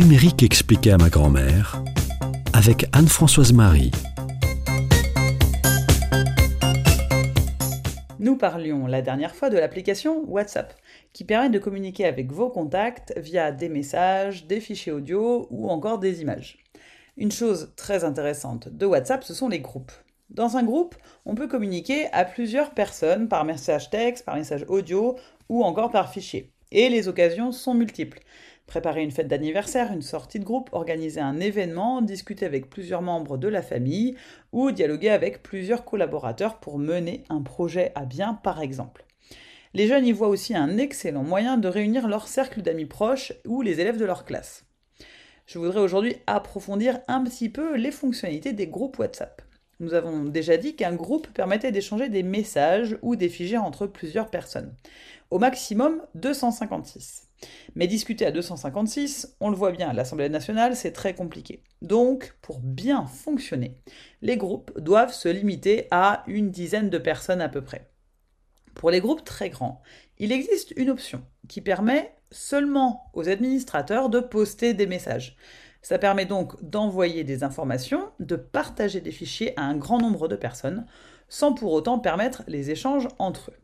numérique expliqué à ma grand-mère avec Anne-Françoise Marie. Nous parlions la dernière fois de l'application WhatsApp, qui permet de communiquer avec vos contacts via des messages, des fichiers audio ou encore des images. Une chose très intéressante de WhatsApp, ce sont les groupes. Dans un groupe, on peut communiquer à plusieurs personnes par message texte, par message audio ou encore par fichier. Et les occasions sont multiples. Préparer une fête d'anniversaire, une sortie de groupe, organiser un événement, discuter avec plusieurs membres de la famille ou dialoguer avec plusieurs collaborateurs pour mener un projet à bien par exemple. Les jeunes y voient aussi un excellent moyen de réunir leur cercle d'amis proches ou les élèves de leur classe. Je voudrais aujourd'hui approfondir un petit peu les fonctionnalités des groupes WhatsApp. Nous avons déjà dit qu'un groupe permettait d'échanger des messages ou des fichiers entre plusieurs personnes. Au maximum 256. Mais discuter à 256, on le voit bien, à l'Assemblée nationale, c'est très compliqué. Donc, pour bien fonctionner, les groupes doivent se limiter à une dizaine de personnes à peu près. Pour les groupes très grands, il existe une option qui permet seulement aux administrateurs de poster des messages. Ça permet donc d'envoyer des informations, de partager des fichiers à un grand nombre de personnes, sans pour autant permettre les échanges entre eux.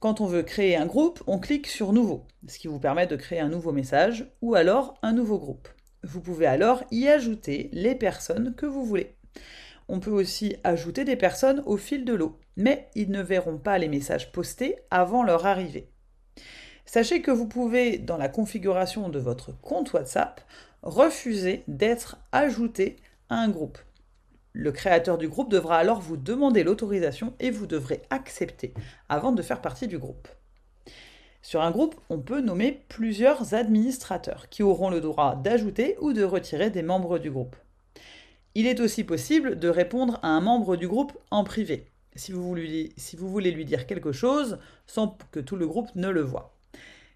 Quand on veut créer un groupe, on clique sur Nouveau, ce qui vous permet de créer un nouveau message ou alors un nouveau groupe. Vous pouvez alors y ajouter les personnes que vous voulez. On peut aussi ajouter des personnes au fil de l'eau, mais ils ne verront pas les messages postés avant leur arrivée. Sachez que vous pouvez, dans la configuration de votre compte WhatsApp, refuser d'être ajouté à un groupe. Le créateur du groupe devra alors vous demander l'autorisation et vous devrez accepter avant de faire partie du groupe. Sur un groupe, on peut nommer plusieurs administrateurs qui auront le droit d'ajouter ou de retirer des membres du groupe. Il est aussi possible de répondre à un membre du groupe en privé, si vous, voulez, lui dire quelque chose sans que tout le groupe ne le voie.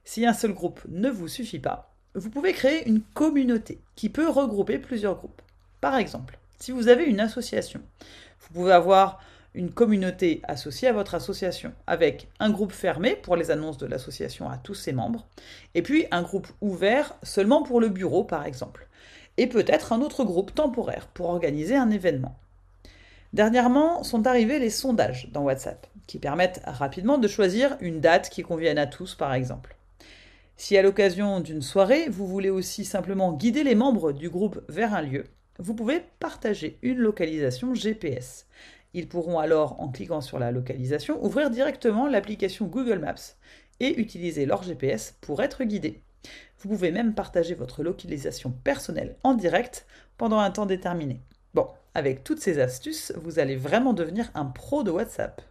Si un seul groupe ne vous suffit pas, vous pouvez créer une communauté qui peut regrouper plusieurs groupes. Par exemple, si vous avez une association, vous pouvez avoir une communauté associée à votre association, avec un groupe fermé pour les annonces de l'association à tous ses membres, et puis un groupe ouvert seulement pour le bureau, par exemple, et peut-être un autre groupe temporaire pour organiser un événement. Dernièrement sont arrivés les sondages dans WhatsApp, qui permettent rapidement de choisir une date qui convienne à tous, par exemple. Si à l'occasion d'une soirée, vous voulez aussi simplement guider les membres du groupe vers un lieu, vous pouvez partager une localisation GPS. Ils pourront alors, en cliquant sur la localisation, ouvrir directement l'application Google Maps et utiliser leur GPS pour être guidés. Vous pouvez même partager votre localisation personnelle en direct pendant un temps déterminé. Bon, avec toutes ces astuces, vous allez vraiment devenir un pro de WhatsApp.